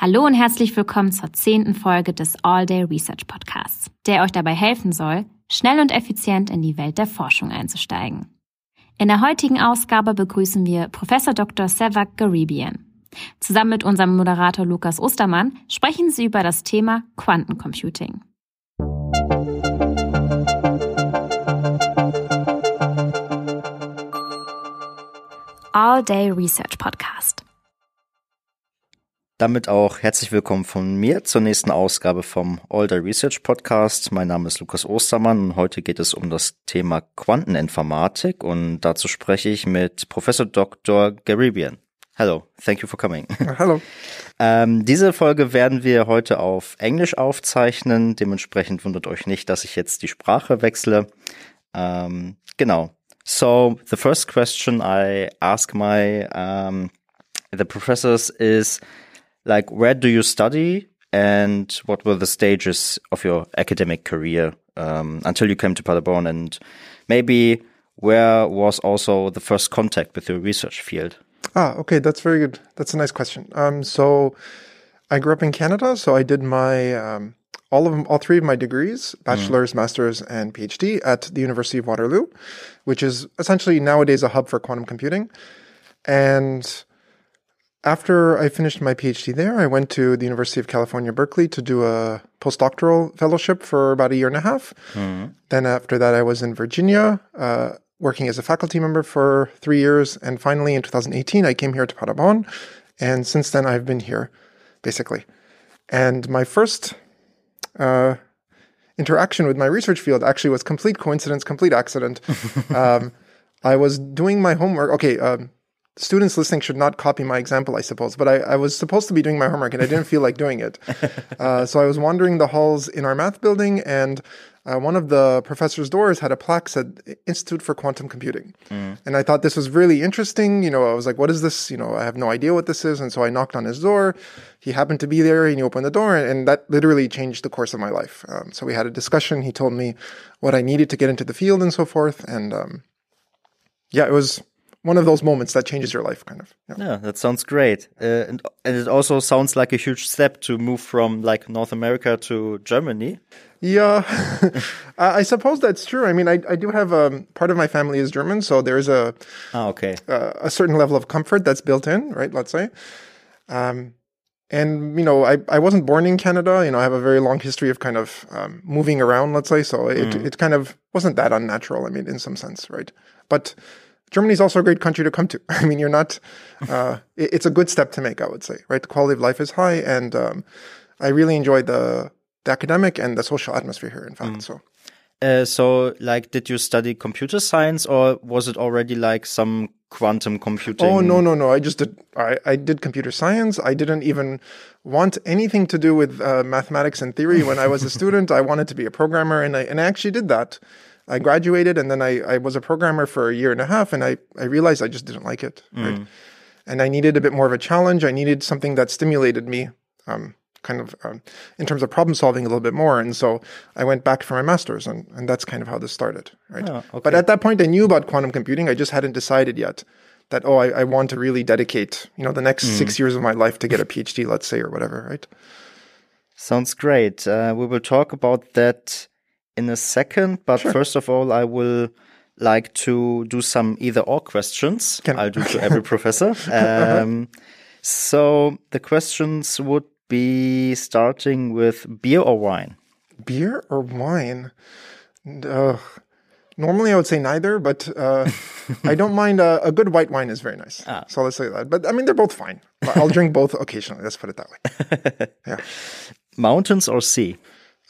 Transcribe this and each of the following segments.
Hallo und herzlich willkommen zur zehnten Folge des All Day Research Podcasts, der euch dabei helfen soll, schnell und effizient in die Welt der Forschung einzusteigen. In der heutigen Ausgabe begrüßen wir Professor Dr. Sevak Garibian. Zusammen mit unserem Moderator Lukas Ostermann sprechen sie über das Thema Quantencomputing. All Day Research Podcast. Damit auch herzlich willkommen von mir zur nächsten Ausgabe vom All Day Research Podcast. Mein Name ist Lukas Ostermann und heute geht es um das Thema Quanteninformatik und dazu spreche ich mit Professor Dr. Garibian. Hello, thank you for coming. Hallo. Ähm, diese Folge werden wir heute auf Englisch aufzeichnen. Dementsprechend wundert euch nicht, dass ich jetzt die Sprache wechsle. Ähm, genau. So the first question I ask my um, the professors is like where do you study and what were the stages of your academic career um, until you came to Paderborn and maybe where was also the first contact with your research field? Ah, okay, that's very good. That's a nice question. Um, so I grew up in Canada, so I did my um, all of them, all three of my degrees, bachelor's, mm. master's, and PhD at the University of Waterloo, which is essentially nowadays a hub for quantum computing. And after I finished my PhD there, I went to the University of California, Berkeley to do a postdoctoral fellowship for about a year and a half. Mm. Then after that, I was in Virginia, uh, working as a faculty member for three years. And finally, in 2018, I came here to Paderborn. And since then, I've been here, basically. And my first uh, interaction with my research field actually was complete coincidence, complete accident. um, I was doing my homework. Okay, um, students listening should not copy my example, I suppose, but I, I, was supposed to be doing my homework and I didn't feel like doing it. Uh, so I was wandering the halls in our math building and uh, one of the professor's doors had a plaque said Institute for Quantum Computing. Mm. And I thought this was really interesting. You know, I was like, what is this? You know, I have no idea what this is. And so I knocked on his door. He happened to be there and he opened the door and, and that literally changed the course of my life. Um, so we had a discussion. He told me what I needed to get into the field and so forth. And um, yeah, it was one of those moments that changes your life, kind of. Yeah, yeah that sounds great, uh, and and it also sounds like a huge step to move from like North America to Germany. Yeah, I suppose that's true. I mean, I, I do have um, part of my family is German, so there's a oh, okay uh, a certain level of comfort that's built in, right? Let's say, um, and you know, I, I wasn't born in Canada. You know, I have a very long history of kind of um, moving around. Let's say, so it mm. it kind of wasn't that unnatural. I mean, in some sense, right? But Germany is also a great country to come to. I mean, you're not. Uh, it, it's a good step to make, I would say. Right, the quality of life is high, and um, I really enjoy the the academic and the social atmosphere here. In fact, mm. so. Uh, so, like, did you study computer science, or was it already like some quantum computing? Oh no, no, no! I just did. I, I did computer science. I didn't even want anything to do with uh, mathematics and theory when I was a student. I wanted to be a programmer, and I and I actually did that. I graduated and then I, I was a programmer for a year and a half and I, I realized I just didn't like it. Mm. Right? And I needed a bit more of a challenge. I needed something that stimulated me, um, kind of um, in terms of problem solving a little bit more. And so I went back for my master's and, and that's kind of how this started. Right. Oh, okay. But at that point I knew about quantum computing. I just hadn't decided yet that, oh, I, I want to really dedicate, you know, the next mm. six years of my life to get a PhD, let's say, or whatever. Right. Sounds great. Uh, we will talk about that in a second, but sure. first of all, I will like to do some either or questions. Can I'll do to every professor. Um, so the questions would be starting with beer or wine. Beer or wine? Uh, normally, I would say neither, but uh, I don't mind. Uh, a good white wine is very nice. Ah. So let's say that. But I mean, they're both fine. I'll drink both occasionally. Let's put it that way. Yeah. Mountains or sea?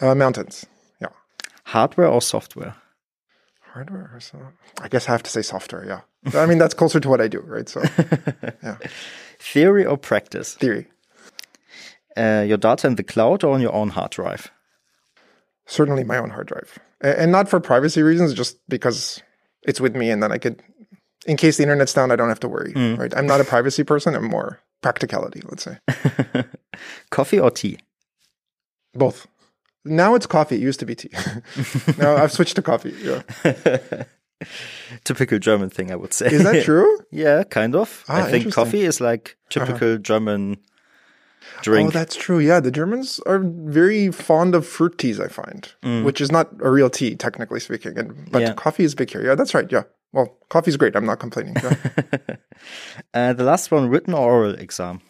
Uh, mountains hardware or software? Hardware or so? I guess I have to say software. Yeah, I mean that's closer to what I do, right? So, yeah. Theory or practice? Theory. Uh, your data in the cloud or on your own hard drive? Certainly my own hard drive, and not for privacy reasons, just because it's with me, and then I could, in case the internet's down, I don't have to worry. Mm. Right? I'm not a privacy person. I'm more practicality. Let's say. Coffee or tea? Both. Now it's coffee. It used to be tea. now I've switched to coffee. Yeah. typical German thing, I would say. Is that true? yeah, kind of. Ah, I think coffee is like typical uh-huh. German. drink. Oh, that's true. Yeah, the Germans are very fond of fruit teas. I find, which is not a real tea, technically speaking. And but Yeah. coffee is big here. Yeah, that's right. Yeah. Well, coffee's great. I'm not complaining. Yeah. uh, the last one, written or oral exam.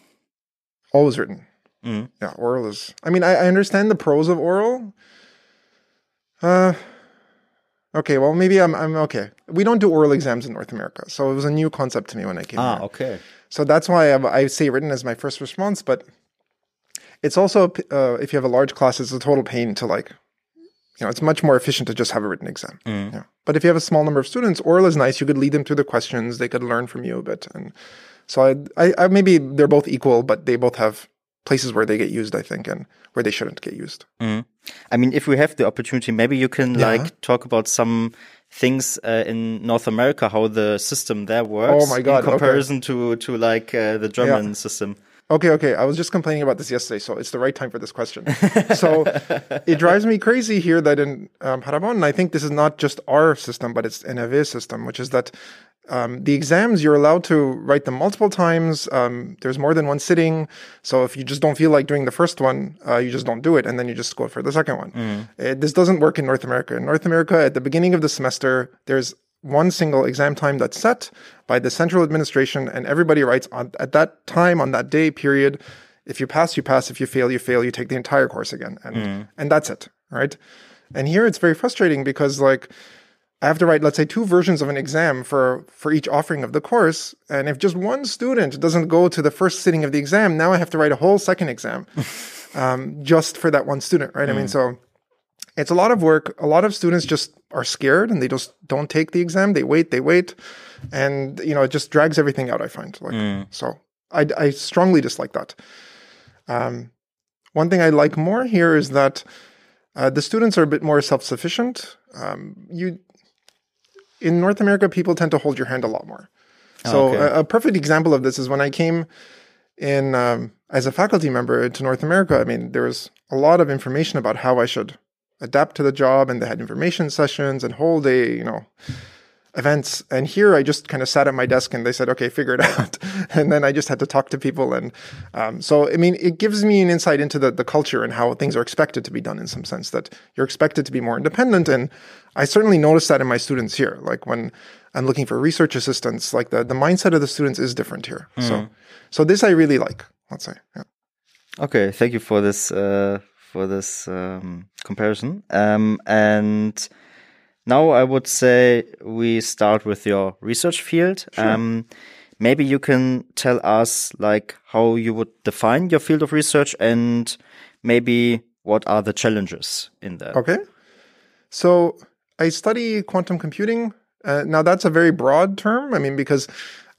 Always written. Mm. Yeah, oral is. I mean, I, I understand the pros of oral. Uh, okay. Well, maybe I'm. I'm okay. We don't do oral exams in North America, so it was a new concept to me when I came Ah, here. okay. So that's why I, I say written as my first response, but it's also uh, if you have a large class, it's a total pain to like. You know, it's much more efficient to just have a written exam. Yeah. But if you have a small number of students, oral is nice. You could lead them through the questions. They could learn from you a bit, and so I, I, I maybe they're both equal, but they both have places where they get used, I think, and where they shouldn't get used. Mm. I mean, if we have the opportunity, maybe you can Yeah. like talk about some things uh, in North America, how the system there works. Oh my God, In okay. comparison to to like uh, the German system. Okay, okay. I was just complaining about this yesterday, so it's the right time for this question. so it drives me crazy here that in um, Paderborn, and I think this is not just our system, but it's NAV's system, which is that um, the exams you're allowed to write them multiple times. Um, there's more than one sitting, so if you just don't feel like doing the first one, uh, you just don't do it, and then you just go for the second one. Uh, this doesn't work in North America. In North America, at the beginning of the semester, there's one single exam time that's set by the central administration, and everybody writes on at that time on that day period. If you pass, you pass. If you fail, you fail. You take the entire course again, and and that's it, right? And here it's very frustrating because like I have to write, let's say, two versions of an exam for for each offering of the course, and if just one student doesn't go to the first sitting of the exam, now I have to write a whole second exam um, just for that one student, right? I mean, so it's a lot of work. A lot of students just are scared and they just don't take the exam. They wait, they wait, and you know it just drags everything out. I find like so. I, I strongly dislike that. Um, one thing I like more here is that uh, the students are a bit more self-sufficient. Um, you in North America, people tend to hold your hand a lot more. So Okay. a, a perfect example of this is when I came in um, as a faculty member to North America. I mean, there was a lot of information about how I should adapt to the job, and they had information sessions and whole day, you know, events. And here, I just kind of sat at my desk, and they said, "Okay, figure it out." and then I just had to talk to people, and um, so I mean, it gives me an insight into the the culture and how things are expected to be done in some sense. That you're expected to be more independent, and I certainly notice that in my students here. Like when I'm looking for research assistants, like the the mindset of the students is different here. So, so this I really like. Let's say, yeah. Okay, thank you for this uh, for this um, comparison. Um, and now I would say we start with your research field. Um, maybe you can tell us like how you would define your field of research and maybe what are the challenges in that. Okay. So I study quantum computing. Uh, now, that's a very broad term. I mean, because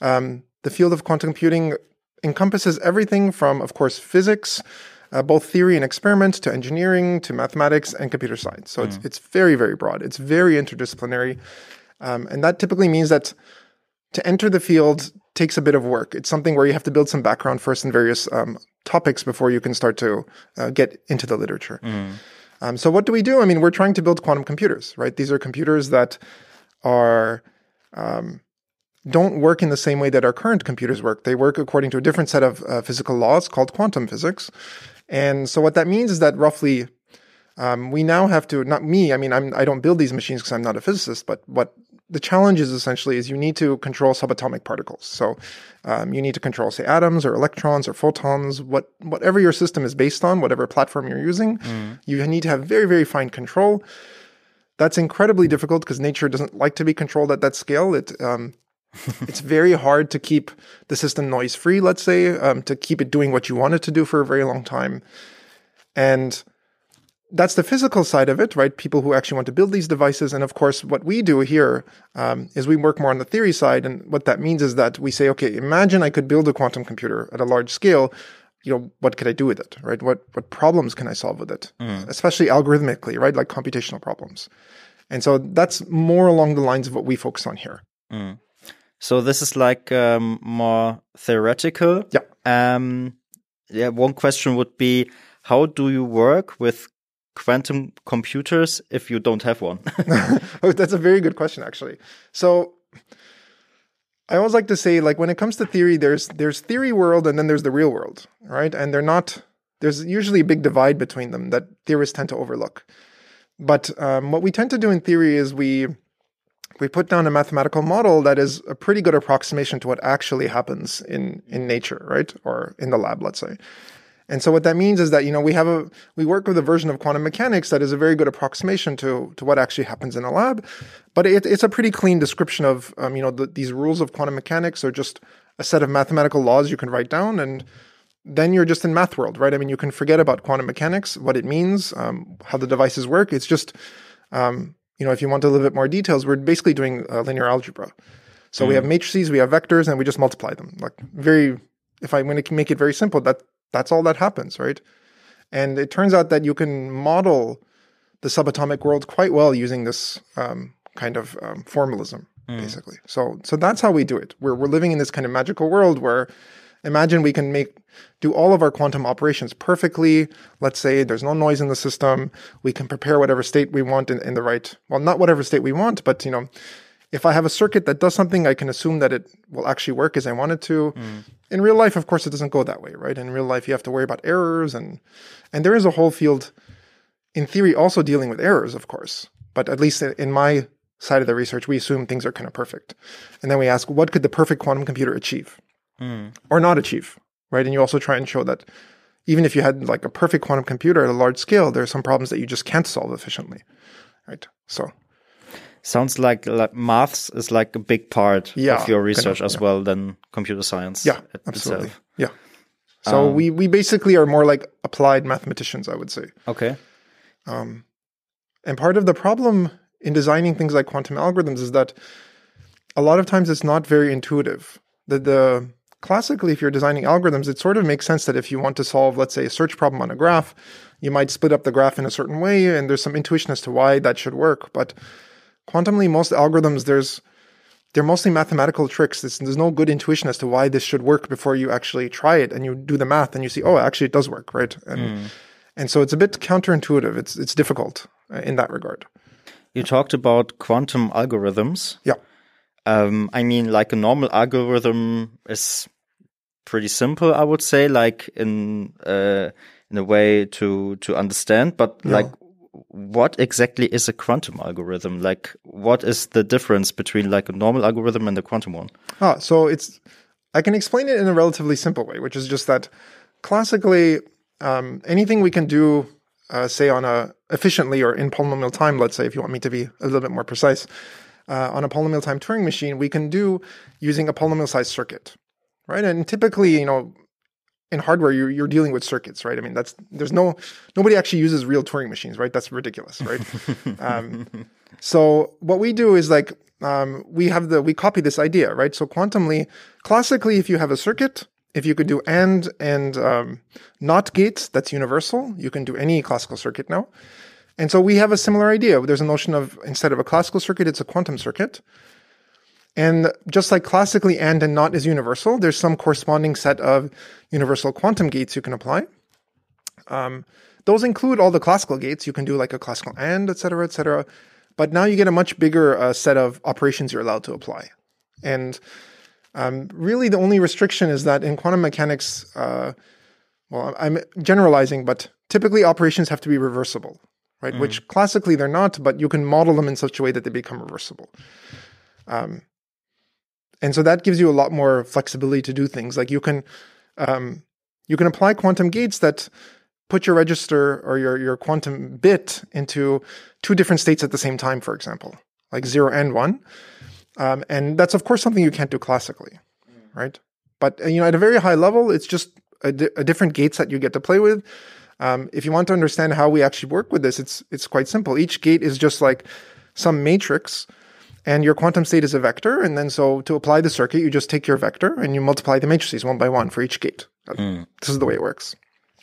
um, the field of quantum computing encompasses everything from, of course, physics, uh, both theory and experiment, to engineering, to mathematics and computer science. So it's, it's very, very broad. It's very interdisciplinary. Um, and that typically means that to enter the field takes a bit of work. It's something where you have to build some background first in various um, topics before you can start to uh, get into the literature. Um, so what do we do? I mean, we're trying to build quantum computers, right? These are computers that are um, don't work in the same way that our current computers work. They work according to a different set of uh, physical laws called quantum physics. And so what that means is that roughly um, we now have to not me. I mean, I'm I don't build these machines because I'm not a physicist. But what the challenge is essentially is you need to control subatomic particles. So um, you need to control, say, atoms or electrons or photons. What whatever your system is based on, whatever platform you're using, you need to have very very fine control. That's incredibly difficult because nature doesn't like to be controlled at that scale. It um, it's very hard to keep the system noise free. Let's say um, to keep it doing what you want it to do for a very long time, and that's the physical side of it, right? People who actually want to build these devices. And of course, what we do here um, is we work more on the theory side. And what that means is that we say, okay, imagine I could build a quantum computer at a large scale. You know, what could I do with it, right? What what problems can I solve with it, especially algorithmically, right? Like computational problems. And so that's more along the lines of what we focus on here. So this is like um, more theoretical. Yeah. Um, yeah. One question would be, how do you work with quantum computers if you don't have one? oh, that's a very good question, actually. So, I always like to say, like when it comes to theory, there's there's theory world and then there's the real world, right? And they're not. There's usually a big divide between them that theorists tend to overlook. But um, what we tend to do in theory is we we put down a mathematical model that is a pretty good approximation to what actually happens in in nature, right, or in the lab, let's say. And so what that means is that you know we have a we work with a version of quantum mechanics that is a very good approximation to to what actually happens in a lab, but it, it's a pretty clean description of um, you know the, these rules of quantum mechanics are just a set of mathematical laws you can write down and then you're just in math world, right? I mean, you can forget about quantum mechanics, what it means, um, how the devices work. It's just, um, you know, if you want a little bit more details, we're basically doing uh, linear algebra. So mm. we have matrices, we have vectors, and we just multiply them. Like very, if I'm going to make it very simple, that that's all that happens, right? And it turns out that you can model the subatomic world quite well using this um, kind of um, formalism, mm. basically. So, so that's how we do it. We're we're living in this kind of magical world where, imagine we can make do all of our quantum operations perfectly. Let's say there's no noise in the system. We can prepare whatever state we want in, in the right, well, not whatever state we want, but you know, if I have a circuit that does something, I can assume that it will actually work as I want it to. Mm. In real life, of course, it doesn't go that way, right? In real life, you have to worry about errors and and there is a whole field, in theory, also dealing with errors, of course. But at least in my side of the research, we assume things are kind of perfect, and then we ask, what could the perfect quantum computer achieve, mm. or not achieve, right? And you also try and show that even if you had like a perfect quantum computer at a large scale, there are some problems that you just can't solve efficiently, right? So sounds like, like maths is like a big part yeah, of your research kind of, as yeah. well than computer science. Yeah, absolutely. Itself. Yeah. So um, we we basically are more like applied mathematicians, I would say. Okay. Um, and part of the problem in designing things like quantum algorithms is that a lot of times it's not very intuitive. The the classically, if you're designing algorithms, it sort of makes sense that if you want to solve, let's say, a search problem on a graph, you might split up the graph in a certain way, and there's some intuition as to why that should work. But quantumly, most algorithms, there's they're mostly mathematical tricks. There's, there's, no good intuition as to why this should work before you actually try it and you do the math and you see, oh, actually it does work, right? And mm. and so it's a bit counterintuitive. It's it's difficult uh, in that regard. You talked about quantum algorithms. Yeah. Um, I mean, like a normal algorithm is pretty simple, I would say, like in uh, in a way to to understand. But yeah. like, what exactly is a quantum algorithm? Like, what is the difference between like a normal algorithm and a quantum one? Ah, so it's I can explain it in a relatively simple way, which is just that classically, um, anything we can do, uh, say on a efficiently or in polynomial time, let's say, if you want me to be a little bit more precise, uh, on a polynomial time Turing machine, we can do using a polynomial sized circuit, right? And typically, you know, in hardware you're, you're dealing with circuits right? I mean that's there's no nobody actually uses real turing machines right? That's ridiculous right? Um, so what we do is like um, we have the we copy this idea right? So quantumly classically if you have a circuit if you could do and and um, not gates that's universal. You can do any classical circuit now and so we have a similar idea there's a notion of instead of a classical circuit it's a quantum circuit and just like classically and and not is universal, there's some corresponding set of universal quantum gates you can apply. Um, those include all the classical gates. You can do like a classical and, et cetera, et cetera. But now you get a much bigger uh, set of operations you're allowed to apply. And um, really, the only restriction is that in quantum mechanics, uh, well, I'm generalizing, but typically operations have to be reversible, right? Mm. Which classically they're not, but you can model them in such a way that they become reversible. Um, and so that gives you a lot more flexibility to do things. Like you can um, you can apply quantum gates that put your register or your your quantum bit into two different states at the same time, for example, like zero and one. Um, and that's of course something you can't do classically, right? But uh, you know, at a very high level, it's just a, di- a different gate set you get to play with. Um, if you want to understand how we actually work with this, it's it's quite simple. Each gate is just like some matrix and your quantum state is a vector. And then so to apply the circuit, you just take your vector and you multiply the matrices one by one for each gate. Mm. This is the way it works.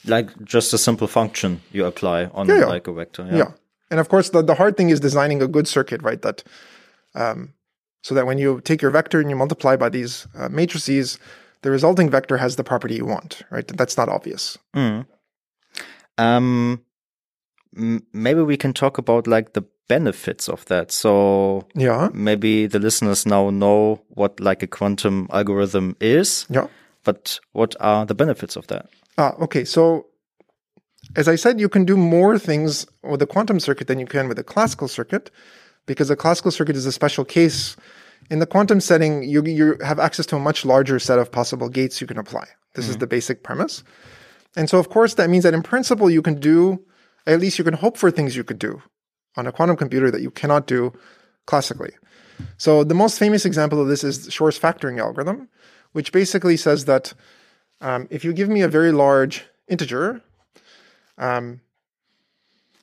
Like just a simple function you apply on yeah, yeah. like a vector. Yeah. yeah. And of course, the, the hard thing is designing a good circuit, right? That, um, so that when you take your vector and you multiply by these uh, matrices, the resulting vector has the property you want, right? That's not obvious. Mm. Um, maybe we can talk about like the benefits of that. So Yeah. maybe the listeners now know what like a quantum algorithm is, Yeah. but what are the benefits of that? Ah, okay. So, as I said, you can do more things with a quantum circuit than you can with a classical circuit, because a classical circuit is a special case. In the quantum setting, you you have access to a much larger set of possible gates you can apply. This is the basic premise. And so, of course, that means that in principle, you can do, at least you can hope for things you could do on a quantum computer that you cannot do classically. So, the most famous example of this is Shor's factoring algorithm, which basically says that um, if you give me a very large integer, um,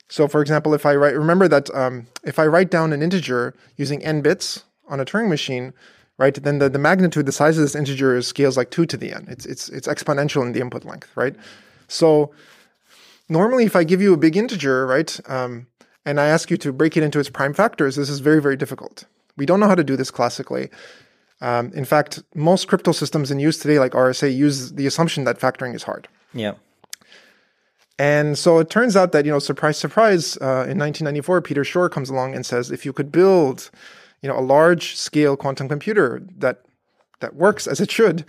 so for example, if I write, remember that um, if I write down an integer using n bits on a Turing machine, right, then the, the magnitude, the size of this integer is scales like two to the n. It's it's it's exponential in the input length, right? So normally, if I give you a big integer, right, um, and I ask you to break it into its prime factors, this is very very difficult. We don't know how to do this classically. Um, in fact, most crypto systems in use today, like RSA, use the assumption that factoring is hard. Yeah. And so it turns out that, you know, surprise, surprise, uh, in 1994, Peter Shor comes along and says, if you could build, you know, a large scale quantum computer that, that works as it should,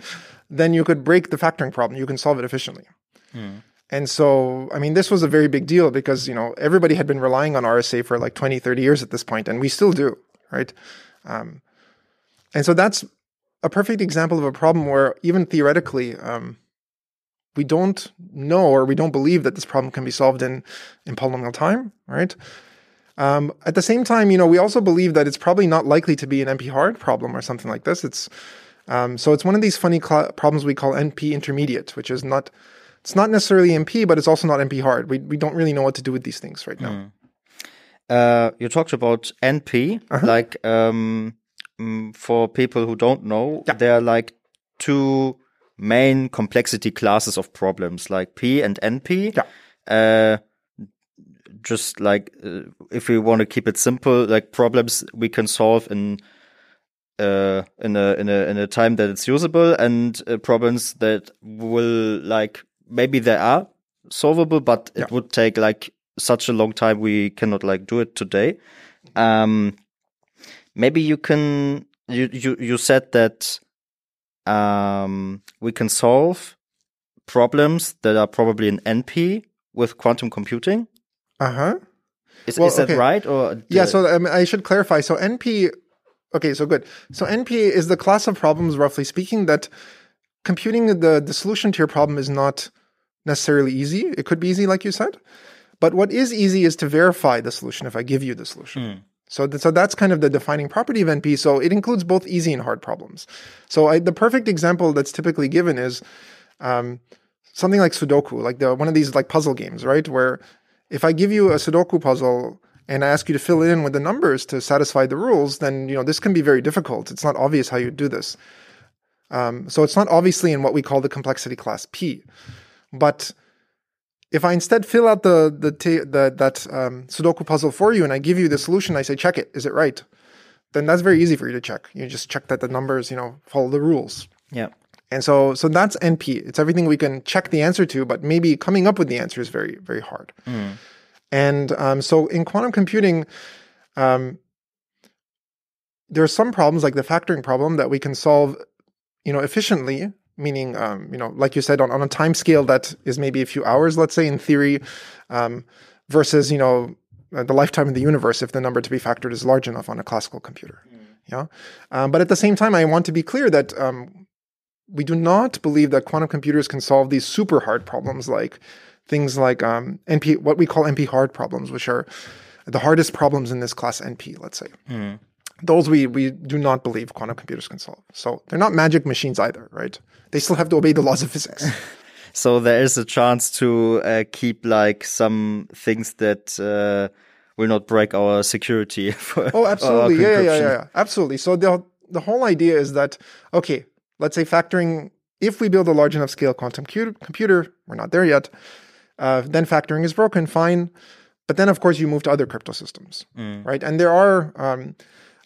then you could break the factoring problem. You can solve it efficiently. And so, I mean, this was a very big deal because, you know, everybody had been relying on RSA for like 20, 30 years at this point, and we still do, right? Um, and so that's a perfect example of a problem where even theoretically, um, we don't know or we don't believe that this problem can be solved in, in polynomial time, right? Um, at the same time, you know, we also believe that it's probably not likely to be an NP hard problem or something like this. It's um, so it's one of these funny cl- problems we call NP intermediate, which is not it's not necessarily NP, but it's also not NP hard. We we don't really know what to do with these things right now. Uh, you talked about NP, Uh-huh. like um, mm, for people who don't know, Yeah. there are like two main complexity classes of problems, like P and NP. Yeah. Uh, just like uh, if we want to keep it simple, like problems we can solve in uh, in a in a in a time that it's usable, and uh, problems that will like maybe they are solvable, but it Yeah. would take like such a long time we cannot like do it today. Um, maybe you can you you you said that um we can solve problems that are probably in NP with quantum computing. Uh huh. Is, Well, is that okay. right? Or Yeah, so um, I should clarify. So NP, okay, so good. So NP is the class of problems, roughly speaking, that computing the the solution to your problem is not necessarily easy. It could be easy, like you said, but what is easy is to verify the solution. If I give you the solution, so th- so that's kind of the defining property of NP. So it includes both easy and hard problems. So I, the perfect example that's typically given is um, something like Sudoku, like the one of these like puzzle games, right? Where if I give you a Sudoku puzzle and I ask you to fill it in with the numbers to satisfy the rules, then you know this can be very difficult. It's not obvious how you do this. Um, so it's not obviously in what we call the complexity class P. But if I instead fill out the the, ta- the that um, Sudoku puzzle for you and I give you the solution, I say check it. Is it right? Then that's very easy for you to check. You just check that the numbers, you know, follow the rules. yeah. And so, so that's NP. It's everything we can check the answer to, but maybe coming up with the answer is very, very hard. And um, so, in quantum computing, um, there are some problems like the factoring problem that we can solve, you know, efficiently. Meaning, um, you know, like you said, on, on a time scale that is maybe a few hours, let's say in theory, um, versus you know uh, the lifetime of the universe if the number to be factored is large enough on a classical computer. Yeah, um, but at the same time, I want to be clear that um, we do not believe that quantum computers can solve these super hard problems like things like um, NP, what we call NP hard problems, which are the hardest problems in this class NP, let's say. Those we, we do not believe quantum computers can solve. So they're not magic machines either, right? They still have to obey the laws of physics. So there is a chance to uh, keep like some things that uh, will not break our security. For Oh, absolutely. Yeah, yeah, yeah, yeah. Absolutely. So the the whole idea is that okay, let's say factoring. If we build a large enough scale quantum computer, we're not there yet. Uh, then factoring is broken. Fine, but then of course you move to other crypto systems, right? And there are um,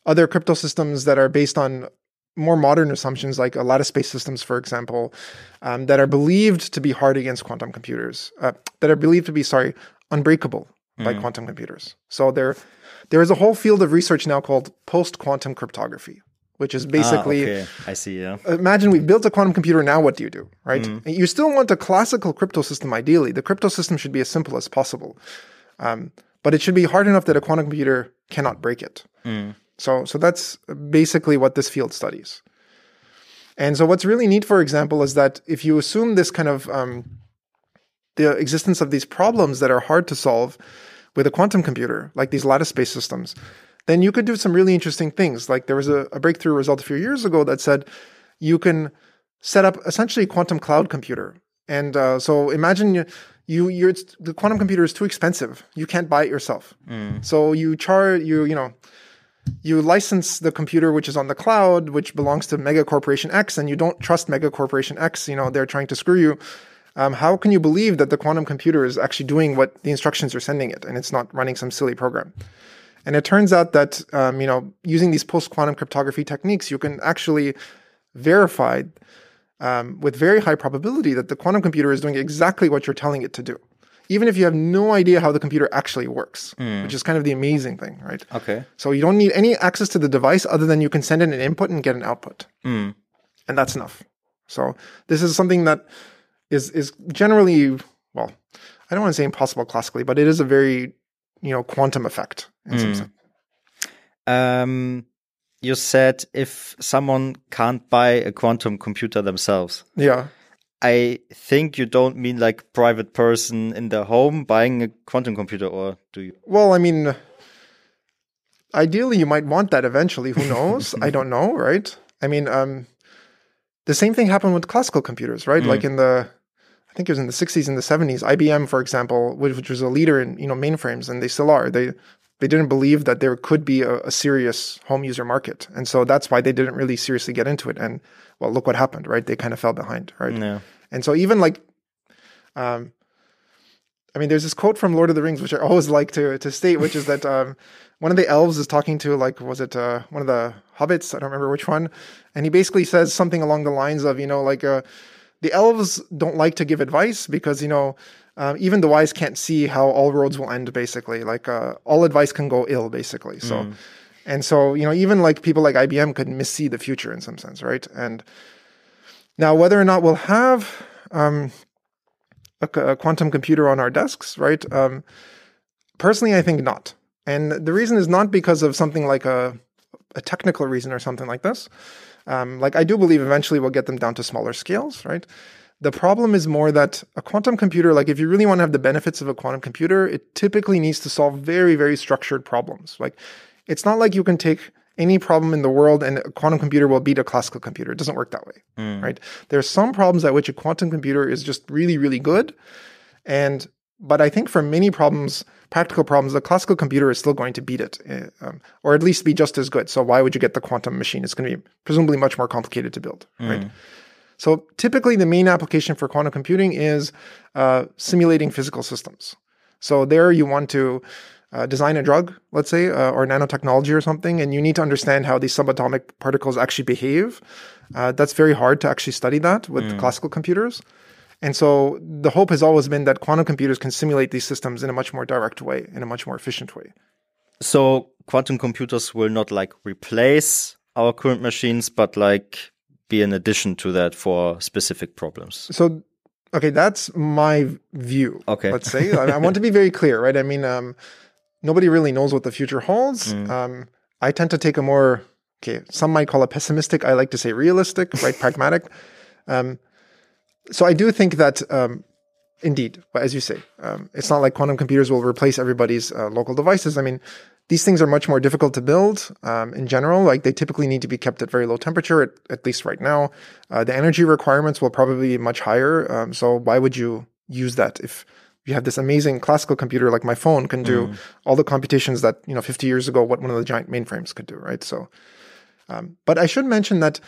other crypto systems that are based on more modern assumptions, like a lattice based systems, for example, um, that are believed to be hard against quantum computers, uh, that are believed to be sorry unbreakable by quantum computers. So there, there is a whole field of research now called post-quantum cryptography, which is basically ah, okay. I see. Yeah. imagine we've built a quantum computer. Now what do you do? Right? You still want a classical crypto system. Ideally, the crypto system should be as simple as possible, um, but it should be hard enough that a quantum computer cannot break it. So, so that's basically what this field studies. And so, what's really neat, for example, is that if you assume this kind of um, the existence of these problems that are hard to solve with a quantum computer, like these lattice based systems, then you could do some really interesting things. Like there was a, a breakthrough result a few years ago that said you can set up essentially a quantum cloud computer. And uh, so imagine you, you you're, the quantum computer is too expensive. You can't buy it yourself. So you charge you you know you license the computer which is on the cloud, which belongs to Mega Corporation X, and you don't trust Mega Corporation X. You know they're trying to screw you. Um, how can you believe that the quantum computer is actually doing what the instructions are sending it, and it's not running some silly program? And it turns out that um, you know using these post quantum cryptography techniques, you can actually verify um, with very high probability that the quantum computer is doing exactly what you're telling it to do, even if you have no idea how the computer actually works, mm. which is kind of the amazing thing, right? Okay. So you don't need any access to the device other than you can send in an input and get an output, mm. and that's enough. So this is something that is is generally well, I don't want to say impossible classically, but it is a very you know quantum effect in some mm. sense. Um, you said if someone can't buy a quantum computer themselves, Yeah. I think you don't mean like private person in their home buying a quantum computer, or do you? Well, I mean, ideally, you might want that eventually. Who knows? I don't know, right? I mean, um, the same thing happened with classical computers, right? Like in the, I think it was in the 60s and the 70s. IBM, for example, which, which was a leader in you know mainframes, and they still are. They they didn't believe that there could be a, a serious home user market, and so that's why they didn't really seriously get into it. And well, look what happened, right? They kind of fell behind, right? No. And so even like, um, I mean, there's this quote from Lord of the Rings, which I always like to to state, which is that um, one of the elves is talking to like, was it uh, one of the hobbits? I don't remember which one, and he basically says something along the lines of, you know, like uh, the elves don't like to give advice because you know. Um, even the wise can't see how all roads will end. Basically, like uh, all advice can go ill. Basically, so and so you know, even like people like IBM could missee the future in some sense, right? And now, whether or not we'll have um, a, a quantum computer on our desks, right? Um, personally, I think not. And the reason is not because of something like a, a technical reason or something like this. Um, like, I do believe eventually we'll get them down to smaller scales, right? The problem is more that a quantum computer, like if you really want to have the benefits of a quantum computer, it typically needs to solve very, very structured problems. Like, it's not like you can take any problem in the world and a quantum computer will beat a classical computer. It doesn't work that way, right? There are some problems at which a quantum computer is just really, really good, and but I think for many problems, practical problems, the classical computer is still going to beat it, eh, um, or at least be just as good. So why would you get the quantum machine? It's going to be presumably much more complicated to build, right? So typically, the main application for quantum computing is uh, simulating physical systems. So there, you want to uh, design a drug, let's say, uh, or nanotechnology or something, and you need to understand how these subatomic particles actually behave. Uh, that's very hard to actually study that with classical computers. And so the hope has always been that quantum computers can simulate these systems in a much more direct way, in a much more efficient way. So quantum computers will not like replace our current machines, but like be an addition to that for specific problems. So, okay, that's my view. Okay. let's say I, I want to be very clear, right? I mean, um, nobody really knows what the future holds. Um, I tend to take a more okay, some might call it pessimistic. I like to say realistic, right? Pragmatic. Um, so I do think that um, indeed, as you say, um, it's not like quantum computers will replace everybody's uh, local devices. I mean, these things are much more difficult to build um, in general. Like they typically need to be kept at very low temperature, at, at least right now. Uh, the energy requirements will probably be much higher. Um, so why would you use that if you have this amazing classical computer like my phone can do all the computations that you know 50 years ago what one of the giant mainframes could do, right? So, um, but I should mention that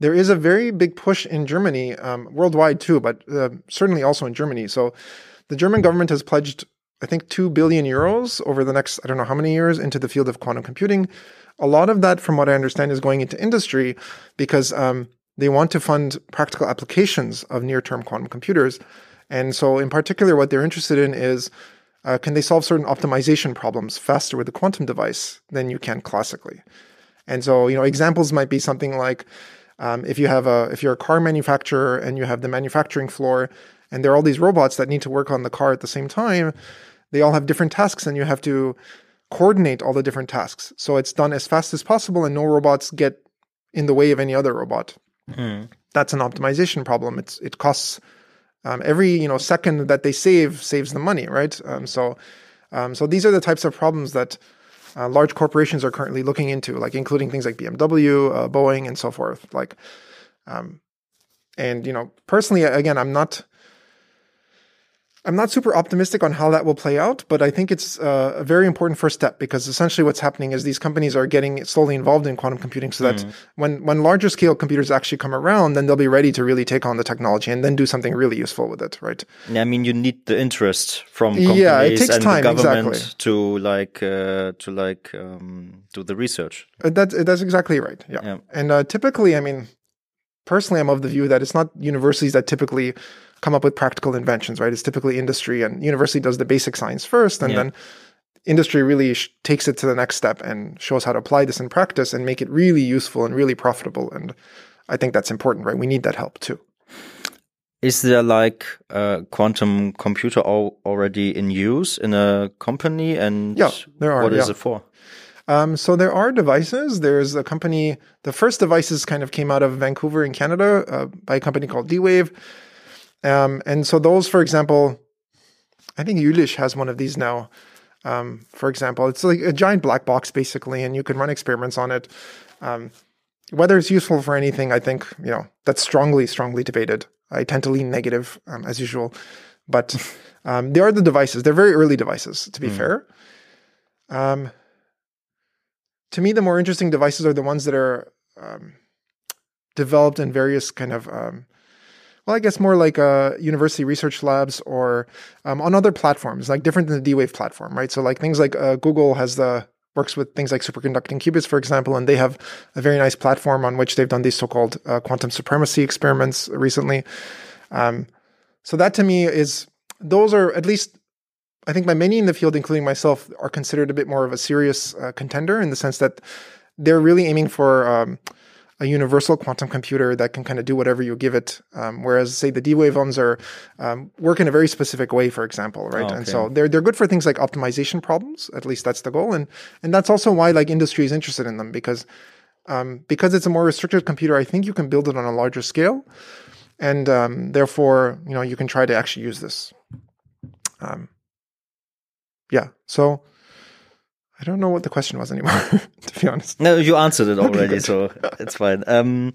there is a very big push in Germany, um, worldwide too, but uh, certainly also in Germany. So, the German government has pledged, I think, two billion euros over the next I don't know how many years into the field of quantum computing. A lot of that, from what I understand, is going into industry because um, they want to fund practical applications of near-term quantum computers. And so, in particular, what they're interested in is uh, can they solve certain optimization problems faster with a quantum device than you can classically? And so, you know, examples might be something like um, if you have a if you're a car manufacturer and you have the manufacturing floor, and there are all these robots that need to work on the car at the same time, they all have different tasks, and you have to coordinate all the different tasks. So it's done as fast as possible, and no robots get in the way of any other robot. Mm. That's an optimization problem. It's it costs um, every you know second that they save saves the money, right? Um, so um, so these are the types of problems that uh, large corporations are currently looking into, like including things like BMW, uh, Boeing, and so forth. Like, um, and you know, personally, again, I'm not I'm not super optimistic on how that will play out, but I think it's uh, a very important first step because essentially what's happening is these companies are getting slowly involved in quantum computing so that mm. when, when larger scale computers actually come around, then they'll be ready to really take on the technology and then do something really useful with it, right? Yeah, I mean, you need the interest from companies yeah, it takes and time, the government exactly. to like, uh, to like, um, do the research. Uh, that's, that's exactly right. Yeah. yeah. And uh, typically, I mean, personally, I'm of the view that it's not universities that typically come up with practical inventions, right? It's typically industry and university does the basic science first, and yeah. then industry really sh- takes it to the next step and shows how to apply this in practice and make it really useful and really profitable. And I think that's important, right? We need that help too. Is there like a quantum computer al already in use in a company? And yeah, there are. What yeah. is it for? Um, so there are devices. There's a company. The first devices kind of came out of Vancouver in Canada uh, by a company called D-Wave. Um, and so those, for example, I think Jülich has one of these now. Um, for example, it's like a giant black box basically, and you can run experiments on it. Um, whether it's useful for anything, I think you know that's strongly, strongly debated. I tend to lean negative um, as usual, but um, they are the devices. They're very early devices, to be mm. fair. Um, to me, the more interesting devices are the ones that are um, developed in various kind of um, well, I guess more like uh, university research labs or um, on other platforms, like different than the D-Wave platform, right? So like things like uh, Google has the works with things like superconducting qubits, for example, and they have a very nice platform on which they've done these so-called uh, quantum supremacy experiments recently. Um, so that to me is those are at least I think by many in the field, including myself, are considered a bit more of a serious uh, contender in the sense that they're really aiming for um, a universal quantum computer that can kind of do whatever you give it. Um, whereas, say, the D-Wave ones are um, work in a very specific way, for example, right? Oh, okay. And so they're they're good for things like optimization problems. At least that's the goal, and and that's also why like industry is interested in them because um, because it's a more restricted computer. I think you can build it on a larger scale, and um, therefore, you know, you can try to actually use this. Um, yeah, so I don't know what the question was anymore, to be honest. No, you answered it already, so it's fine. Um,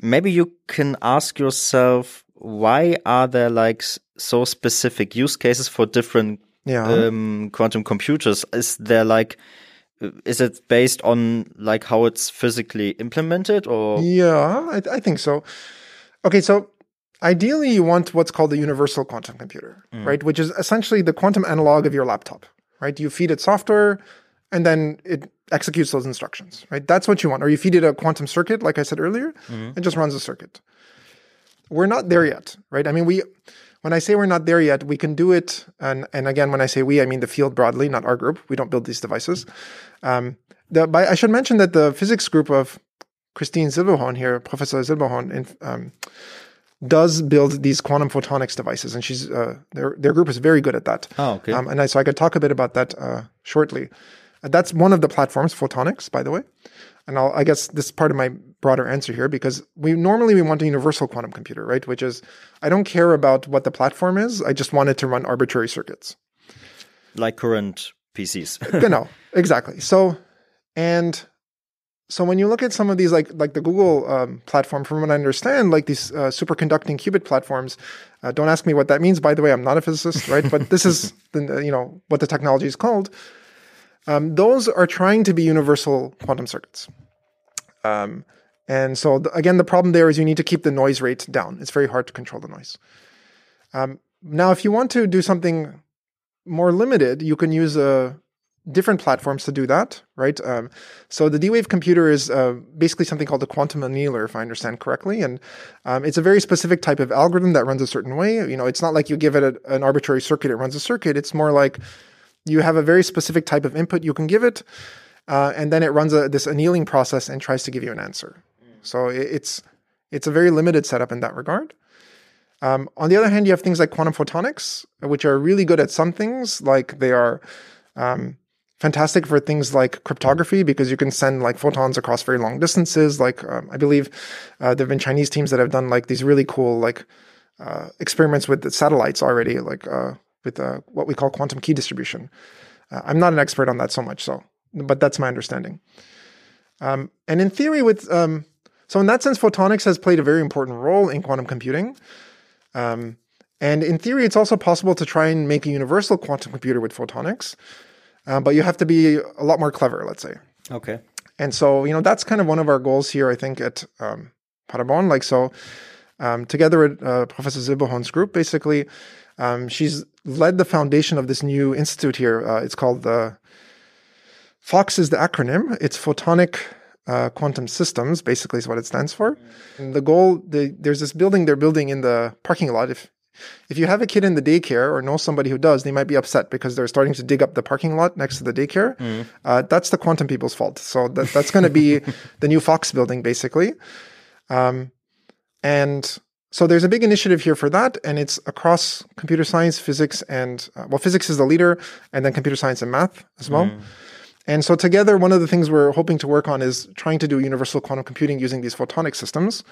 maybe you can ask yourself why are there like so specific use cases for different yeah. um, quantum computers? Is there like is it based on like how it's physically implemented or yeah I, I, think so okay so ideally you want what's called a universal quantum computer mm. right which is essentially the quantum analog of your laptop right? You feed it software and then it executes those instructions, right? That's what you want. Or you feed it a quantum circuit, like I said earlier, mm-hmm. it just runs a circuit. We're not there yet, right? I mean, we, when I say we're not there yet, we can do it. And, and again, when I say we, I mean the field broadly, not our group. We don't build these devices. Um, the, by, I should mention that the physics group of Christine Silberhorn here, Professor Silberhorn, in, um, does build these quantum photonics devices, and she's uh, their their group is very good at that. Oh, okay. Um, and I, so I could talk a bit about that uh, shortly. That's one of the platforms, photonics, by the way. And I'll, I guess this is part of my broader answer here because we normally we want a universal quantum computer, right? Which is I don't care about what the platform is. I just want it to run arbitrary circuits, like current PCs. genau, exactly. So, and so when you look at some of these, like like the Google um, platform, from what I understand, like these uh, superconducting qubit platforms, uh, don't ask me what that means. By the way, I'm not a physicist, right? But this is the, you know what the technology is called. Um, those are trying to be universal quantum circuits. Um, and so again, the problem there is you need to keep the noise rate down. It's very hard to control the noise. Um, now, if you want to do something more limited, you can use a different platforms to do that, right? Um, so the D-Wave computer is uh, basically something called a quantum annealer, if I understand correctly, and um, it's a very specific type of algorithm that runs a certain way. You know, it's not like you give it a, an arbitrary circuit; it runs a circuit. It's more like you have a very specific type of input you can give it, uh, and then it runs a, this annealing process and tries to give you an answer. So it, it's it's a very limited setup in that regard. Um, on the other hand, you have things like quantum photonics, which are really good at some things, like they are um, fantastic for things like cryptography because you can send like photons across very long distances. Like um, I believe uh, there have been Chinese teams that have done like these really cool like uh, experiments with the satellites already, like uh, with uh, what we call quantum key distribution. Uh, I'm not an expert on that so much, so but that's my understanding. Um, and in theory, with um, so in that sense, photonics has played a very important role in quantum computing. Um, and in theory, it's also possible to try and make a universal quantum computer with photonics, uh, but you have to be a lot more clever, let's say. Okay. And so, you know, that's kind of one of our goals here, I think, at um, Paderborn. Like, so um, together with uh, Professor Silberhorn's group, basically, um, she's led the foundation of this new institute here. Uh, it's called the PhoQS is the acronym. It's Photonic uh, quantum systems, basically is what it stands for. And the goal, the, there's this building they're building in the parking lot. If if you have a kid in the daycare or know somebody who does, they might be upset because they're starting to dig up the parking lot next to the daycare. Mm. Uh, that's the quantum people's fault. So that, that's going to be the new PhoQS building, basically. Um, and so there's a big initiative here for that, and it's across computer science, physics, and uh, well, physics is the leader, and then computer science and math as well. Mm. And so together, one of the things we're hoping to work on is trying to do universal quantum computing using these photonic systems.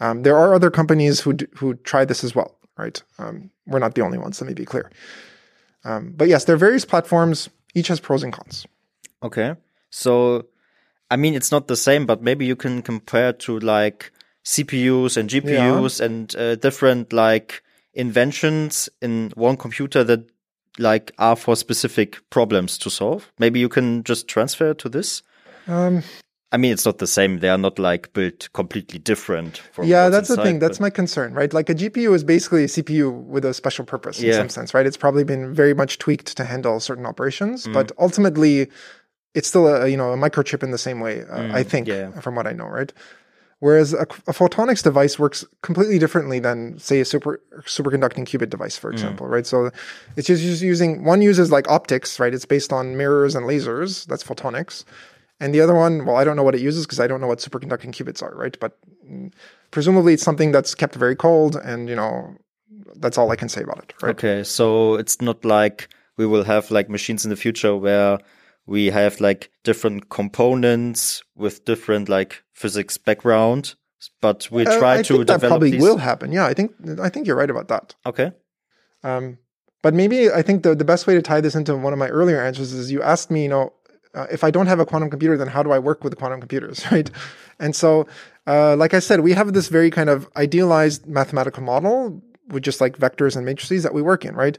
Um, there are other companies who do, who try this as well, right? Um, we're not the only ones. Let me be clear. Um, but yes, there are various platforms. Each has pros and cons. Okay, so I mean, it's not the same, but maybe you can compare to like CPUs and GPUs yeah. and uh, different like inventions in one computer that like are for specific problems to solve? Maybe you can just transfer to this. Um, I mean, it's not the same. They are not like built completely different. yeah, that's inside, the thing. That's my concern, right? Like a GPU is basically a CPU with a special purpose in yeah. some sense, right? It's probably been very much tweaked to handle certain operations, mm. but ultimately, it's still a you know a microchip in the same way. Uh, mm, I think, yeah. from what I know, right? Whereas a, a, photonics device works completely differently than, say, a super superconducting qubit device, for mm. example, mm. right? So it's just using one uses like optics, right? It's based on mirrors and lasers. That's photonics. And the other one, well, I don't know what it uses because I don't know what superconducting qubits are, right? But presumably it's something that's kept very cold, and you know, that's all I can say about it, right? Okay, so it's not like we will have like machines in the future where we have like different components with different like physics background, but we uh, try uh, to think that probably these... will happen. Yeah, I think I think you're right about that. Okay. Um, but maybe I think the the best way to tie this into one of my earlier answers is you asked me, you know, uh, if I don't have a quantum computer, then how do I work with the quantum computers, right? And so, uh, like I said, we have this very kind of idealized mathematical model with just like vectors and matrices that we work in, right?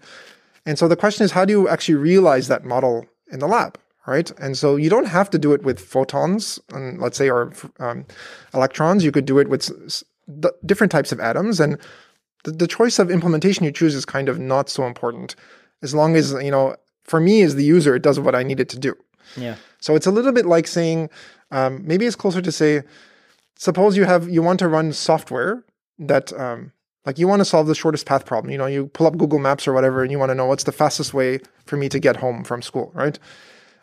And so the question is, how do you actually realize that model in the lab? right? And so you don't have to do it with photons, and let's say, or um, electrons. You could do it with s- different types of atoms, and the, the choice of implementation you choose is kind of not so important, as long as you know. For me, as the user, it does what I need it to do. Yeah. So it's a little bit like saying, um, maybe it's closer to say, suppose you have you want to run software that um, like you want to solve the shortest path problem. You know, you pull up Google Maps or whatever, and you want to know what's the fastest way for me to get home from school, right?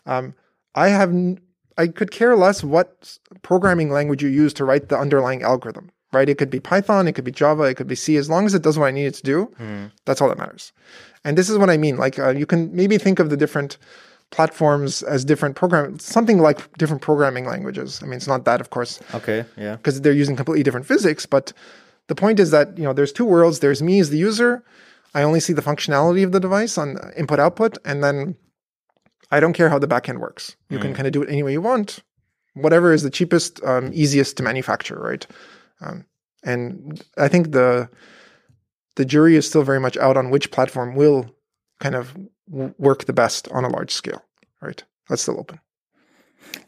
Um, I have I could care less what programming language you use to write the underlying algorithm. Right? It could be Python, it could be Java, it could be C. As long as it does what I need it to do, mm. that's all that matters. And this is what I mean. Like uh, you can maybe think of the different platforms as different program something like different programming languages. I mean, it's not that, of course. Okay. Yeah. Because they're using completely different physics, but the point is that you know there's two worlds. There's me as the user. I only see the functionality of the device on input output, and then I don't care how the backend works. You mm. can kind of do it any way you want, whatever is the cheapest, um, easiest to manufacture, right? Um, and I think the the jury is still very much out on which platform will kind of work the best on a large scale, right? That's still open.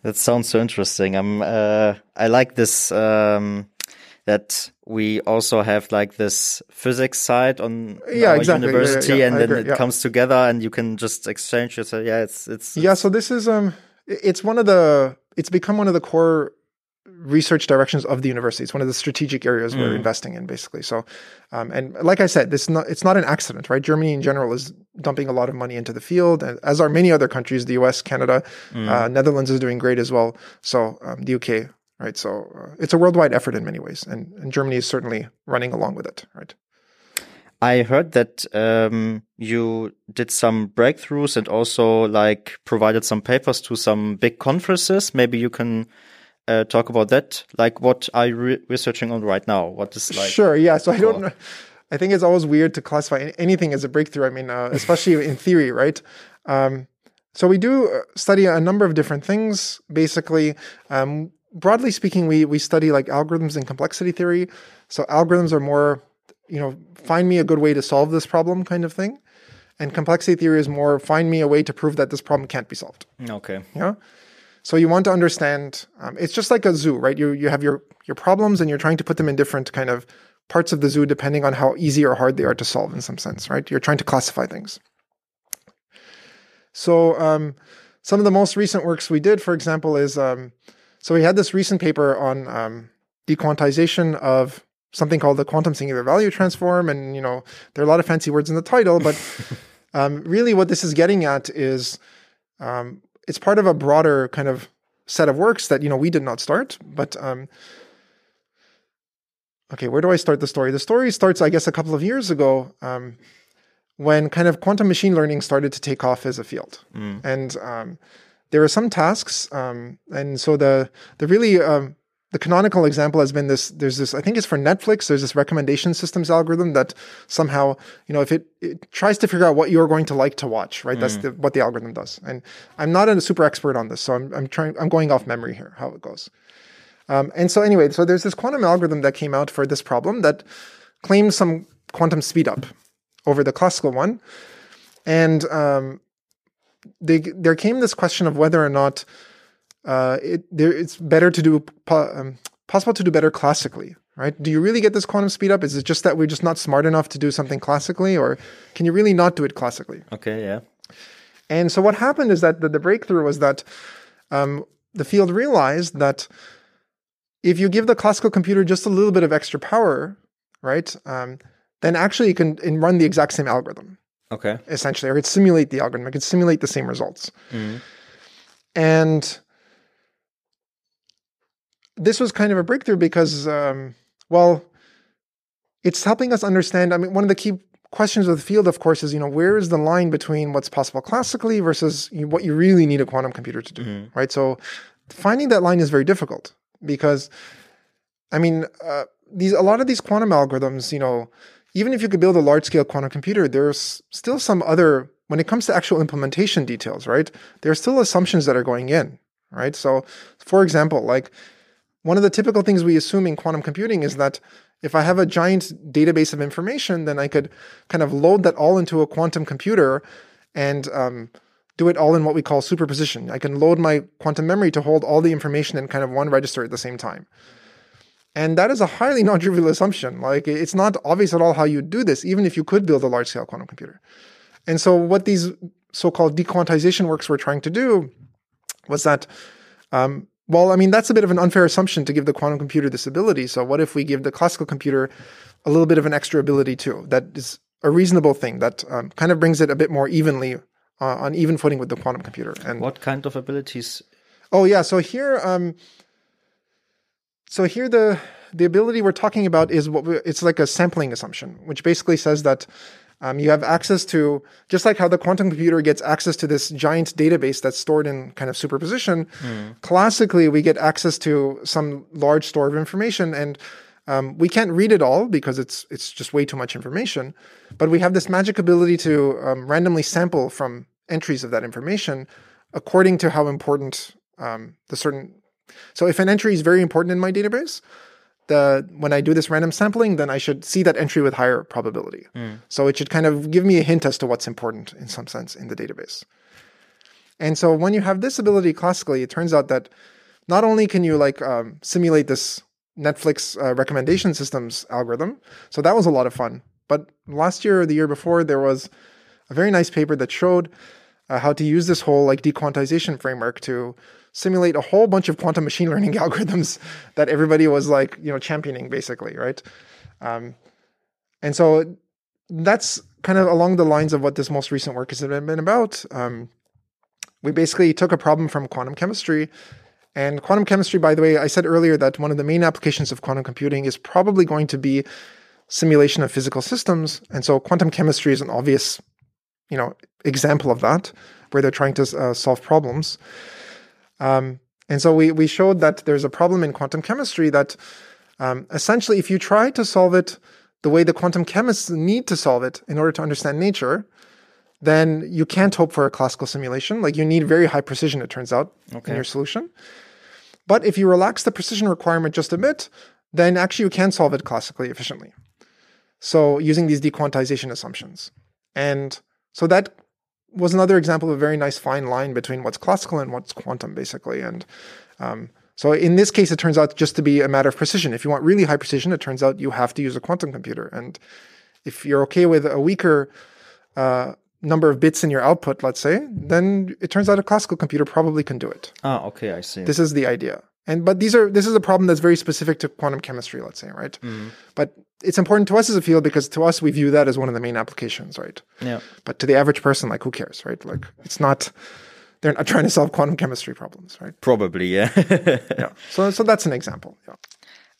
That sounds so interesting. I'm uh, I like this um, that we also have like this physics side on Yeah, exactly. Yeah, yeah, university, yeah, and then agree, it comes together, and you can just exchange. So yeah, it's it's Yeah, so this is um it's one of the it's become one of the core research directions of the university. It's one of the strategic areas we're investing in basically. So um and like I said, this is not it's not an accident, right? Germany in general is dumping a lot of money into the field as are many other countries, the US, Canada, uh, Netherlands is doing great as well. So um, the UK, right? So uh, it's a worldwide effort in many ways and, and Germany is certainly running along with it, right? I heard that um, you did some breakthroughs and also like provided some papers to some big conferences. Maybe you can uh, talk about that. Like, what are you re- researching on right now? What is like? sure yeah so i don't know i think it's always weird to classify anything as a breakthrough i mean uh, especially in theory right um, so we do uh, study a number of different things basically um, broadly speaking we we study like algorithms and complexity theory so algorithms are more you know find me a good way to solve this problem kind of thing and complexity theory is more find me a way to prove that this problem can't be solved Okay. yeah. So you want to understand. Um, it's just like a zoo, right? You you have your your problems, and you're trying to put them in different kind of parts of the zoo, depending on how easy or hard they are to solve. In some sense, right? You're trying to classify things. So um, some of the most recent works we did, for example, is um, so we had this recent paper on um, dequantization of something called the quantum singular value transform, and you know there are a lot of fancy words in the title, but um, really what this is getting at is um, it's part of a broader kind of set of works that you know we did not start but um okay where do i start the story? The story starts i guess a couple of years ago um when kind of quantum machine learning started to take off as a field. And um there are some tasks um and so the the really um the canonical example has been this there's this i think it's for netflix there's this recommendation systems algorithm that somehow you know if it, it tries to figure out what you're going to like to watch right? That's the, what the algorithm does. And i'm not a super expert on this so i'm, I'm trying i'm going off memory here how it goes. Um, and so anyway so there's this quantum algorithm that came out for this problem that claims some quantum speed up over the classical one. And um, they, there came this question of whether or not uh, it, there, it's better to do po- um, possible to do better classically, right? Do you really get this quantum speed up? Is it just that we're just not smart enough to do something classically, or can you really not do it classically? Okay. Yeah. And so what happened is that the, the breakthrough was that um, the field realized that if you give the classical computer just a little bit of extra power, right, um, then actually it can run the exact same algorithm Okay. essentially, or it could simulate the algorithm. It could simulate the same results. And this was kind of a breakthrough because, um, well, it's helping us understand. I mean, one of the key questions of the field, of course, is you know where is the line between what's possible classically versus what you really need a quantum computer to do, right? So finding that line is very difficult because, I mean, uh, these a lot of these quantum algorithms, you know, even if you could build a large scale quantum computer, there's still some other when it comes to actual implementation details, right? There are still assumptions that are going in, right? So, for example, like one of the typical things we assume in quantum computing is that if I have a giant database of information, then I could kind of load that all into a quantum computer and um, do it all in what we call superposition. I can load my quantum memory to hold all the information in kind of one register at the same time. And that is a highly non-trivial assumption. Like it's not obvious at all how you do this, even if you could build a large-scale quantum computer. And so what these so-called dequantization works were trying to do was that um, well, I mean, that's a bit of an unfair assumption to give the quantum computer this ability. So, what if we give the classical computer a little bit of an extra ability too? That is a reasonable thing that um, kind of brings it a bit more evenly uh, on even footing with the quantum computer. And What kind of abilities? oh yeah, so here, um, so here the the ability we're talking about is what we, it's like a sampling assumption, which basically says that um, you have access to just like how the quantum computer gets access to this giant database that's stored in kind of superposition. Classically, we get access to some large store of information, and um, we can't read it all because it's it's just way too much information. But we have this magic ability to um, randomly sample from entries of that information according to how important um, the certain. So if an entry is very important in my database, the when I do this random sampling, then I should see that entry with higher probability. So it should kind of give me a hint as to what's important in some sense in the database. And so when you have this ability classically, it turns out that not only can you like um, simulate this Netflix uh, recommendation systems algorithm. So that was a lot of fun. But last year or the year before, there was a very nice paper that showed uh, how to use this whole like dequantization framework to simulate a whole bunch of quantum machine learning algorithms that everybody was like you know championing basically right? Um, and so that's kind of along the lines of what this most recent work has been about. Um, we basically took a problem from quantum chemistry. And quantum chemistry by the way i said earlier that one of the main applications of quantum computing is probably going to be simulation of physical systems. And so quantum chemistry is an obvious you know example of that where they're trying to uh, solve problems um, and so we, we showed that there's a problem in quantum chemistry that um, essentially, if you try to solve it the way the quantum chemists need to solve it in order to understand nature, then you can't hope for a classical simulation. Like you need very high precision, it turns out, okay. in your solution. But if you relax the precision requirement just a bit, then actually you can solve it classically efficiently. So using these dequantization assumptions. And so that was another example of a very nice fine line between what's classical and what's quantum, basically. And um, so in this case, it turns out just to be a matter of precision. If you want really high precision, it turns out you have to use a quantum computer. And if you're okay with a weaker uh, number of bits in your output, let's say, then it turns out a classical computer probably can do it. Ah, okay, I see. This is the idea. And but these are this is a problem that's very specific to quantum chemistry, let's say, right? Mm. But it's important to us as a field because to us we view that as one of the main applications, right? Yeah. But to the average person, like who cares, right? Like it's not they're not trying to solve quantum chemistry problems, right? Probably, yeah. yeah. So so that's an example. Yeah.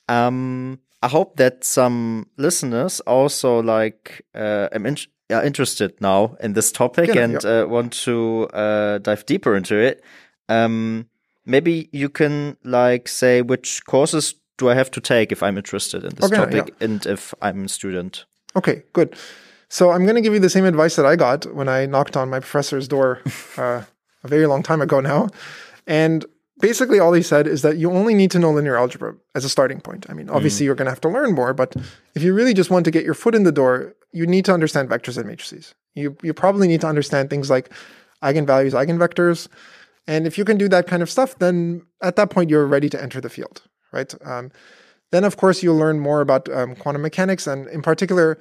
Um I hope that some listeners also like uh, am in- are interested now in this topic yeah, and yeah. Uh, want to uh, dive deeper into it. Um, maybe you can like say which courses do I have to take if I'm interested in this okay, topic yeah. and if I'm a student. Okay, good. So I'm going to give you the same advice that I got when I knocked on my professor's door uh, a very long time ago now. And basically, all he said is that you only need to know linear algebra as a starting point. I mean, obviously, mm. you're going to have to learn more, but if you really just want to get your foot in the door, you need to understand vectors and matrices. You, you probably need to understand things like eigenvalues, eigenvectors, and if you can do that kind of stuff, then at that point you're ready to enter the field, right? Um, then, of course, you'll learn more about um, quantum mechanics, and in particular,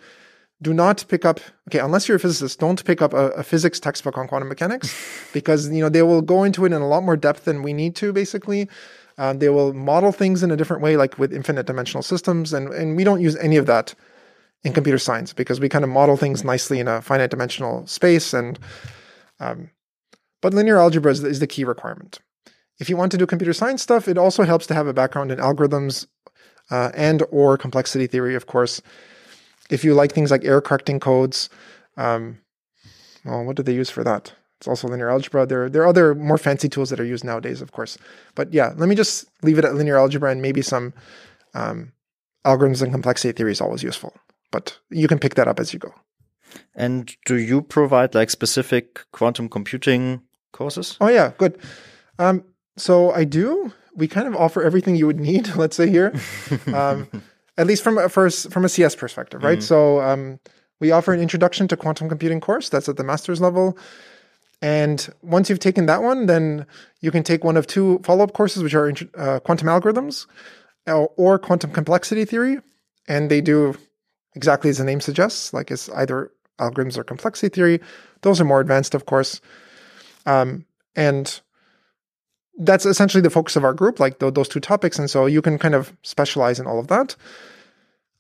do not pick up. Okay, unless you're a physicist, don't pick up a, a physics textbook on quantum mechanics because you know they will go into it in a lot more depth than we need to. Basically, uh, they will model things in a different way, like with infinite dimensional systems, and and we don't use any of that in computer science because we kind of model things nicely in a finite dimensional space and um, but linear algebra is, is the key requirement. If you want to do computer science stuff, it also helps to have a background in algorithms uh, and or complexity theory, of course. If you like things like error correcting codes, um, well, what do they use for that? It's also linear algebra. There, there are other more fancy tools that are used nowadays, of course. But yeah, let me just leave it at linear algebra and maybe some um, algorithms and complexity theory is always useful. But you can pick that up as you go. And do you provide like specific quantum computing courses? Oh yeah, good. Um, so I do. We kind of offer everything you would need. Let's say here, um, at least from a first from a CS perspective, right? Mm-hmm. So um, we offer an introduction to quantum computing course. That's at the master's level. And once you've taken that one, then you can take one of two follow up courses, which are uh, quantum algorithms or, or quantum complexity theory. And they do exactly as the name suggests, like it's either algorithms or complexity theory. Those are more advanced, of course. Um, and that's essentially the focus of our group, like th- those two topics. And so you can kind of specialize in all of that.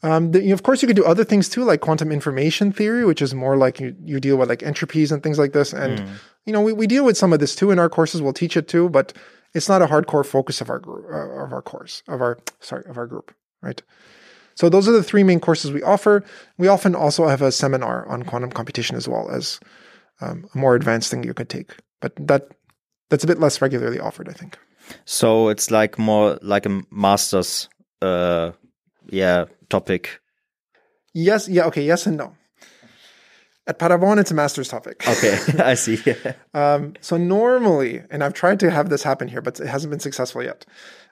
Um, the, of course, you could do other things too, like quantum information theory, which is more like you, you deal with like entropies and things like this. And, mm. you know, we, we deal with some of this too in our courses. We'll teach it too, but it's not a hardcore focus of our group, uh, of our course, of our, sorry, of our group, right? So those are the three main courses we offer. We often also have a seminar on quantum computation as well as um, a more advanced thing you could take but that that's a bit less regularly offered, I think. So it's like more like a master's, uh, yeah, topic. Yes, yeah, okay, yes and no. At Paderborn, it's a master's topic. Okay, I see. um, so normally, and I've tried to have this happen here, but it hasn't been successful yet.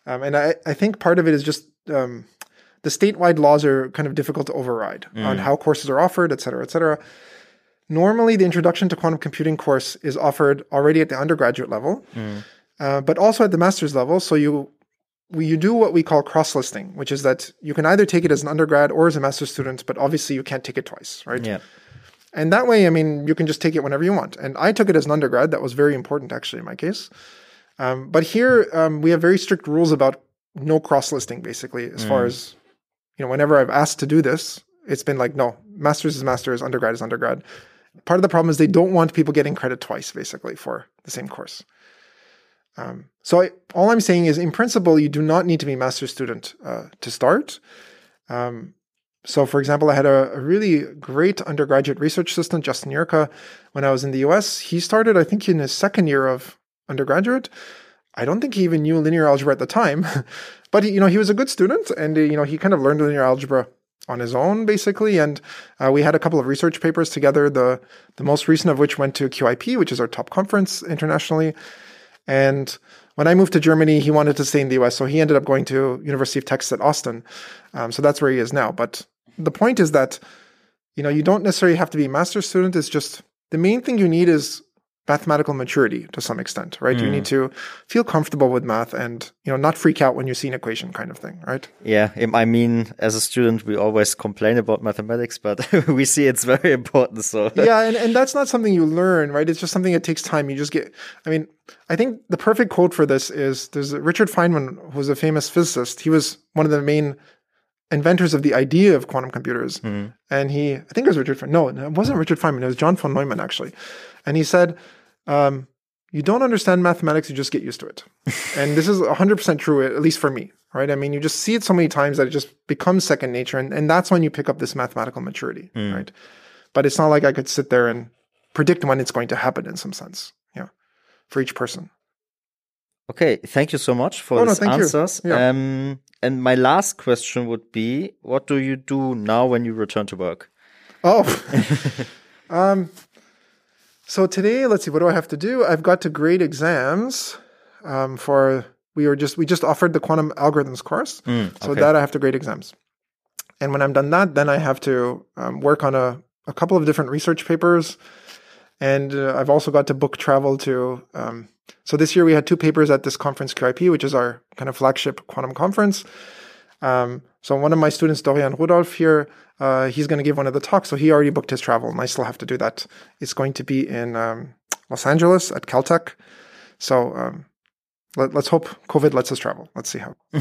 Um, and I, I think part of it is just um, the statewide laws are kind of difficult to override mm. on how courses are offered, et cetera, et cetera. Normally, the Introduction to Quantum Computing course is offered already at the undergraduate level, mm. uh, but also at the master's level. So you we, you do what we call cross listing, which is that you can either take it as an undergrad or as a master's student, but obviously you can't take it twice, right? Yeah. And that way, I mean, you can just take it whenever you want. And I took it as an undergrad. That was very important, actually, in my case. Um, but here, um, we have very strict rules about no cross listing, basically, as far as, you know, whenever I've asked to do this, it's been like, no, master's is master's, undergrad is undergrad. Part of the problem is they don't want people getting credit twice, basically, for the same course. Um, so I, all I'm saying is, in principle, you do not need to be a master's student uh, to start. Um, so, for example, I had a, a, really great undergraduate research assistant, Justin Yirka, when I was in the US. He started, I think, in his second year of undergraduate. I don't think he even knew linear algebra at the time, but he, you know, he was a good student, and you know, he kind of learned linear algebra on his own, basically. And uh, we had a couple of research papers together. The the most recent of which went to QIP, which is our top conference internationally. And when I moved to Germany, he wanted to stay in the US, so he ended up going to University of Texas at Austin. Um, so that's where he is now. But the point is that you know you don't necessarily have to be a master's student. It's just the main thing you need is mathematical maturity to some extent, right? Mm. You need to feel comfortable with math and, you know, not freak out when you see an equation kind of thing, right? Yeah. I mean, as a student, we always complain about mathematics, but we see it's very important. So yeah. And, and that's not something you learn, right? It's just something that takes time. You just get, I mean, I think the perfect quote for this is there's Richard Feynman, who's a famous physicist. He was one of the main inventors of the idea of quantum computers. Mm. And he, I think it was Richard Feynman. No, it wasn't Richard Feynman. It was John von Neumann, actually. And he said, um, you don't understand mathematics, you just get used to it. and this is 100% true, at least for me, right? I mean, you just see it so many times that it just becomes second nature. And, and that's when you pick up this mathematical maturity, mm. right? But it's not like I could sit there and predict when it's going to happen in some sense, yeah, for each person. Okay, thank you so much for oh, these no, answers. Yeah. Um, and my last question would be, what do you do now when you return to work? Oh, um, so today, let's see, what do I have to do? I've got to grade exams um, for we were just we just offered the quantum algorithms course, mm, okay. so that I have to grade exams. And when I'm done that, then I have to um, work on a, a couple of different research papers, and uh, I've also got to book travel to. Um, so this year we had two papers at this conference QIP, which is our kind of flagship quantum conference. Um, so one of my students, Dorian Rudolph here, uh, he's going to give one of the talks. So he already booked his travel, and I still have to do that. It's going to be in um, Los Angeles at Caltech. So um, let, us hope COVID lets us travel. Let's see how.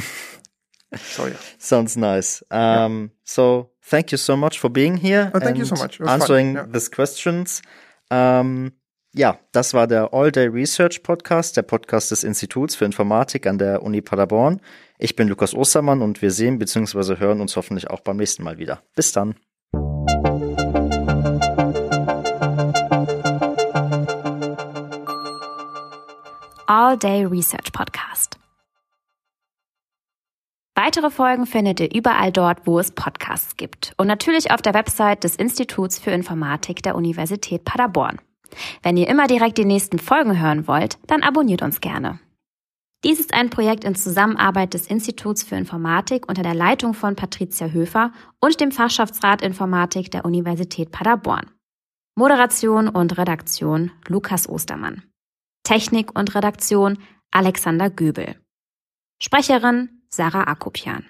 so yeah, sounds nice. Um, yeah. So thank you so much for being here. Oh, thank you so much. Answering yeah. these questions. Um, ja, das war der All Day Research Podcast, der Podcast des Instituts für Informatik an der Uni Paderborn. Ich bin Lukas Ostermann und wir sehen bzw. hören uns hoffentlich auch beim nächsten Mal wieder. Bis dann. All Day Research Podcast. Weitere Folgen findet ihr überall dort, wo es Podcasts gibt und natürlich auf der Website des Instituts für Informatik der Universität Paderborn. Wenn ihr immer direkt die nächsten Folgen hören wollt, dann abonniert uns gerne. Dies ist ein Projekt in Zusammenarbeit des Instituts für Informatik unter der Leitung von Patricia Höfer und dem Fachschaftsrat Informatik der Universität Paderborn. Moderation und Redaktion Lukas Ostermann. Technik und Redaktion Alexander Göbel. Sprecherin Sarah Akopian.